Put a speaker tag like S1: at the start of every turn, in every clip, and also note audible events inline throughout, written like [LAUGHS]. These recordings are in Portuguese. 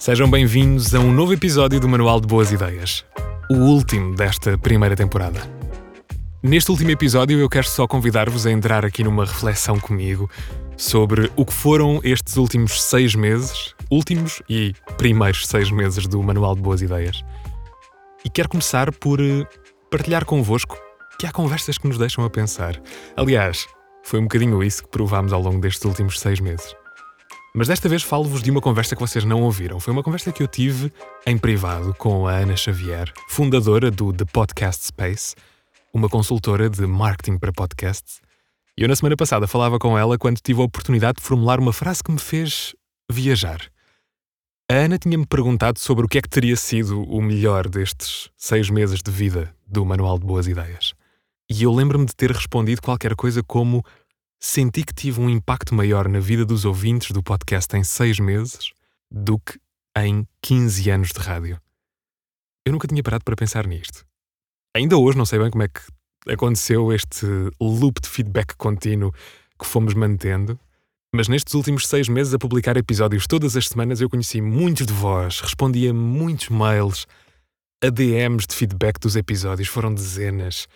S1: Sejam bem-vindos a um novo episódio do Manual de Boas Ideias, o último desta primeira temporada. Neste último episódio, eu quero só convidar-vos a entrar aqui numa reflexão comigo sobre o que foram estes últimos seis meses, últimos e primeiros seis meses do Manual de Boas Ideias. E quero começar por eh, partilhar convosco que há conversas que nos deixam a pensar. Aliás, foi um bocadinho isso que provámos ao longo destes últimos seis meses. Mas desta vez falo-vos de uma conversa que vocês não ouviram. Foi uma conversa que eu tive em privado com a Ana Xavier, fundadora do The Podcast Space, uma consultora de marketing para podcasts. E eu, na semana passada, falava com ela quando tive a oportunidade de formular uma frase que me fez viajar. A Ana tinha-me perguntado sobre o que é que teria sido o melhor destes seis meses de vida do Manual de Boas Ideias. E eu lembro-me de ter respondido qualquer coisa como senti que tive um impacto maior na vida dos ouvintes do podcast em seis meses do que em 15 anos de rádio. Eu nunca tinha parado para pensar nisto. Ainda hoje não sei bem como é que aconteceu este loop de feedback contínuo que fomos mantendo, mas nestes últimos seis meses a publicar episódios todas as semanas eu conheci muitos de vós, respondia muitos mails, ADMs de feedback dos episódios, foram dezenas.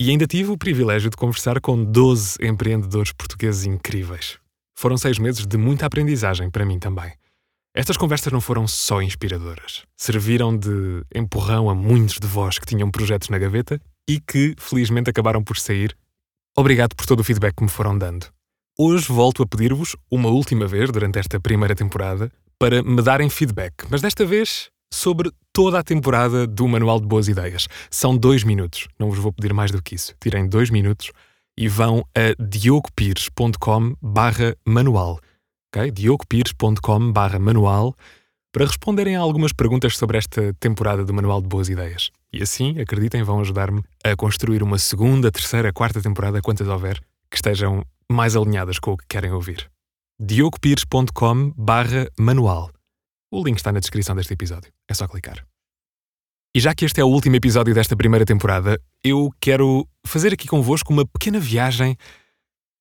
S1: E ainda tive o privilégio de conversar com 12 empreendedores portugueses incríveis. Foram seis meses de muita aprendizagem para mim também. Estas conversas não foram só inspiradoras. Serviram de empurrão a muitos de vós que tinham projetos na gaveta e que, felizmente, acabaram por sair. Obrigado por todo o feedback que me foram dando. Hoje volto a pedir-vos, uma última vez durante esta primeira temporada, para me darem feedback, mas desta vez sobre toda a temporada do Manual de Boas Ideias. São dois minutos, não vos vou pedir mais do que isso. Tirem dois minutos e vão a diogopires.com barra manual. Okay? diogopires.com barra manual para responderem a algumas perguntas sobre esta temporada do Manual de Boas Ideias. E assim, acreditem, vão ajudar-me a construir uma segunda, terceira, quarta temporada, quantas houver, que estejam mais alinhadas com o que querem ouvir. diogopires.com barra manual. O link está na descrição deste episódio. É só clicar. E já que este é o último episódio desta primeira temporada, eu quero fazer aqui convosco uma pequena viagem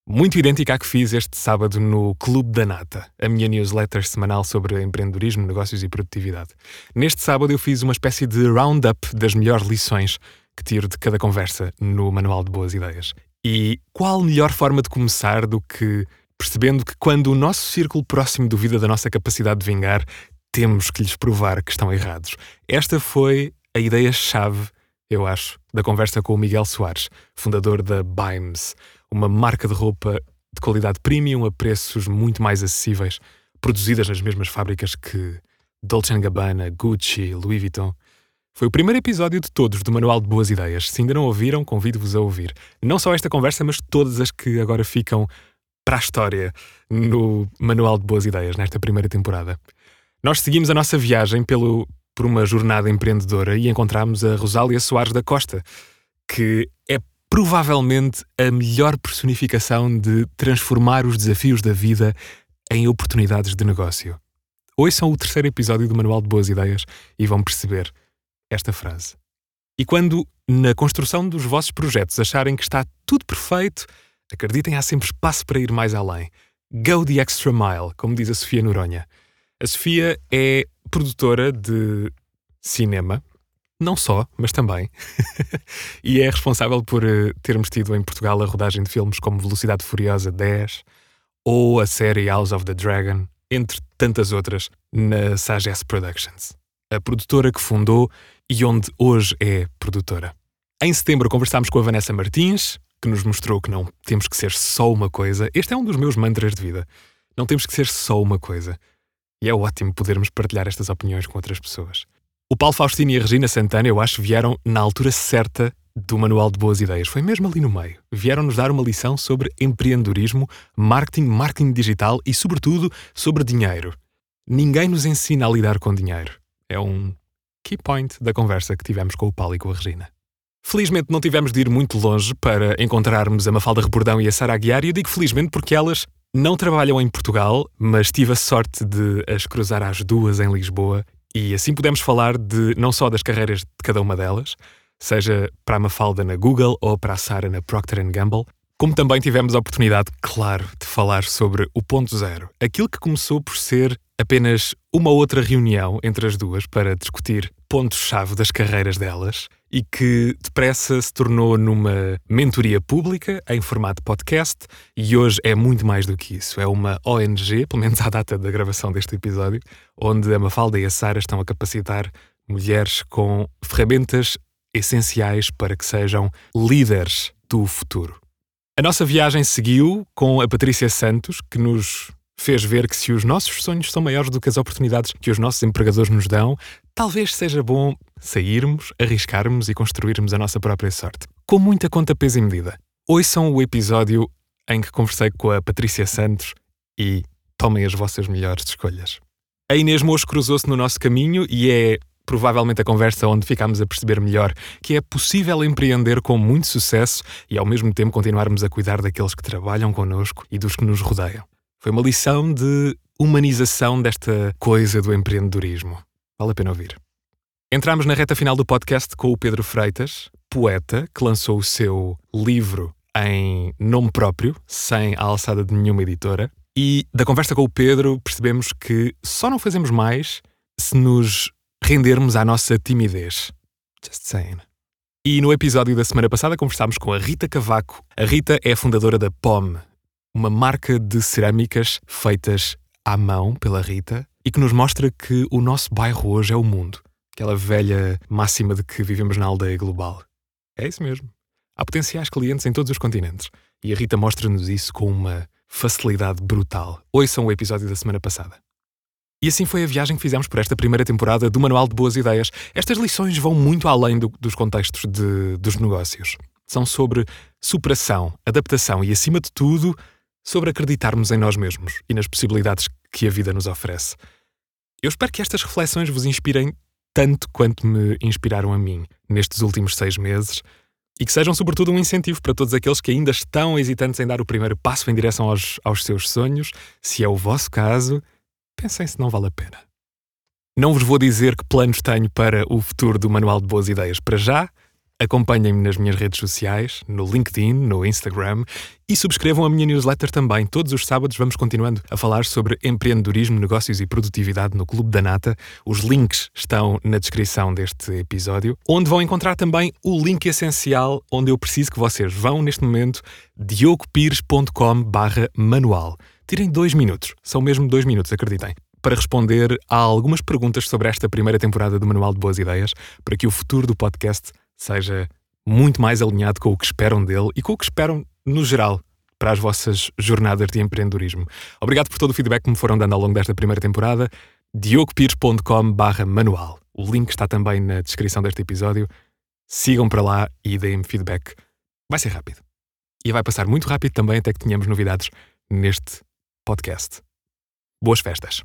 S1: muito idêntica à que fiz este sábado no Clube da Nata, a minha newsletter semanal sobre empreendedorismo, negócios e produtividade. Neste sábado eu fiz uma espécie de roundup das melhores lições que tiro de cada conversa no Manual de Boas Ideias. E qual melhor forma de começar do que percebendo que quando o nosso círculo próximo duvida da nossa capacidade de vingar, temos que lhes provar que estão errados. Esta foi a ideia-chave, eu acho, da conversa com o Miguel Soares, fundador da Bimes, uma marca de roupa de qualidade premium a preços muito mais acessíveis, produzidas nas mesmas fábricas que Dolce Gabbana, Gucci, Louis Vuitton. Foi o primeiro episódio de todos do Manual de Boas Ideias. Se ainda não ouviram, convido-vos a ouvir. Não só esta conversa, mas todas as que agora ficam para a história no Manual de Boas Ideias, nesta primeira temporada. Nós seguimos a nossa viagem pelo, por uma jornada empreendedora e encontramos a Rosália Soares da Costa, que é provavelmente a melhor personificação de transformar os desafios da vida em oportunidades de negócio. Ouçam o terceiro episódio do Manual de Boas Ideias e vão perceber esta frase. E quando, na construção dos vossos projetos, acharem que está tudo perfeito, acreditem, há sempre espaço para ir mais além. Go the extra mile, como diz a Sofia Noronha. A Sofia é produtora de cinema, não só, mas também, [LAUGHS] e é responsável por uh, termos tido em Portugal a rodagem de filmes como Velocidade Furiosa 10 ou a série House of the Dragon, entre tantas outras, na Sagesse Productions, a produtora que fundou e onde hoje é produtora. Em setembro conversámos com a Vanessa Martins, que nos mostrou que não temos que ser só uma coisa. Este é um dos meus mantras de vida. Não temos que ser só uma coisa. E é ótimo podermos partilhar estas opiniões com outras pessoas. O Paulo Faustino e a Regina Santana, eu acho, vieram na altura certa do Manual de Boas Ideias. Foi mesmo ali no meio. Vieram-nos dar uma lição sobre empreendedorismo, marketing, marketing digital e, sobretudo, sobre dinheiro. Ninguém nos ensina a lidar com dinheiro. É um key point da conversa que tivemos com o Paulo e com a Regina. Felizmente não tivemos de ir muito longe para encontrarmos a Mafalda Rebordão e a Sara Aguiar, e eu digo felizmente porque elas não trabalham em Portugal, mas tive a sorte de as cruzar às duas em Lisboa e assim pudemos falar de não só das carreiras de cada uma delas, seja para a Mafalda na Google ou para a Sara na Procter Gamble, Como também tivemos a oportunidade, claro, de falar sobre o ponto zero, aquilo que começou por ser apenas uma outra reunião entre as duas para discutir pontos-chave das carreiras delas e que depressa se tornou numa mentoria pública em formato podcast e hoje é muito mais do que isso. É uma ONG, pelo menos à data da gravação deste episódio, onde a Mafalda e a Sara estão a capacitar mulheres com ferramentas essenciais para que sejam líderes do futuro. A nossa viagem seguiu com a Patrícia Santos, que nos fez ver que se os nossos sonhos são maiores do que as oportunidades que os nossos empregadores nos dão, talvez seja bom sairmos, arriscarmos e construirmos a nossa própria sorte. Com muita conta, peso e medida. Ouçam o episódio em que conversei com a Patrícia Santos e tomem as vossas melhores escolhas. A Inês Mocho cruzou-se no nosso caminho e é provavelmente a conversa onde ficámos a perceber melhor que é possível empreender com muito sucesso e ao mesmo tempo continuarmos a cuidar daqueles que trabalham connosco e dos que nos rodeiam. Foi uma lição de humanização desta coisa do empreendedorismo. Vale a pena ouvir. Entramos na reta final do podcast com o Pedro Freitas, poeta, que lançou o seu livro em nome próprio, sem a alçada de nenhuma editora. E da conversa com o Pedro percebemos que só não fazemos mais se nos rendermos à nossa timidez. Just saying. E no episódio da semana passada conversámos com a Rita Cavaco. A Rita é a fundadora da POM, uma marca de cerâmicas feitas à mão pela Rita e que nos mostra que o nosso bairro hoje é o mundo. Aquela velha máxima de que vivemos na aldeia global. É isso mesmo. Há potenciais clientes em todos os continentes. E a Rita mostra-nos isso com uma facilidade brutal. Ouçam o episódio da semana passada. E assim foi a viagem que fizemos por esta primeira temporada do Manual de Boas Ideias. Estas lições vão muito além do, dos contextos de, dos negócios. São sobre superação, adaptação e, acima de tudo, sobre acreditarmos em nós mesmos e nas possibilidades que a vida nos oferece. Eu espero que estas reflexões vos inspirem tanto quanto me inspiraram a mim nestes últimos seis meses e que sejam, sobretudo, um incentivo para todos aqueles que ainda estão hesitantes em dar o primeiro passo em direção aos, aos seus sonhos. Se é o vosso caso, pensem se não vale a pena. Não vos vou dizer que planos tenho para o futuro do Manual de Boas Ideias para já. Acompanhem-me nas minhas redes sociais, no LinkedIn, no Instagram e subscrevam a minha newsletter também. Todos os sábados vamos continuando a falar sobre empreendedorismo, negócios e produtividade no Clube da Nata. Os links estão na descrição deste episódio, onde vão encontrar também o link essencial onde eu preciso que vocês vão neste momento, diogopires.com/manual. Tirem dois minutos, são mesmo dois minutos, acreditem, para responder a algumas perguntas sobre esta primeira temporada do Manual de Boas Ideias, para que o futuro do podcast seja muito mais alinhado com o que esperam dele e com o que esperam no geral para as vossas jornadas de empreendedorismo. Obrigado por todo o feedback que me foram dando ao longo desta primeira temporada. diogopires.com/manual. O link está também na descrição deste episódio. Sigam para lá e deem-me feedback. Vai ser rápido. E vai passar muito rápido também até que tenhamos novidades neste podcast. Boas festas!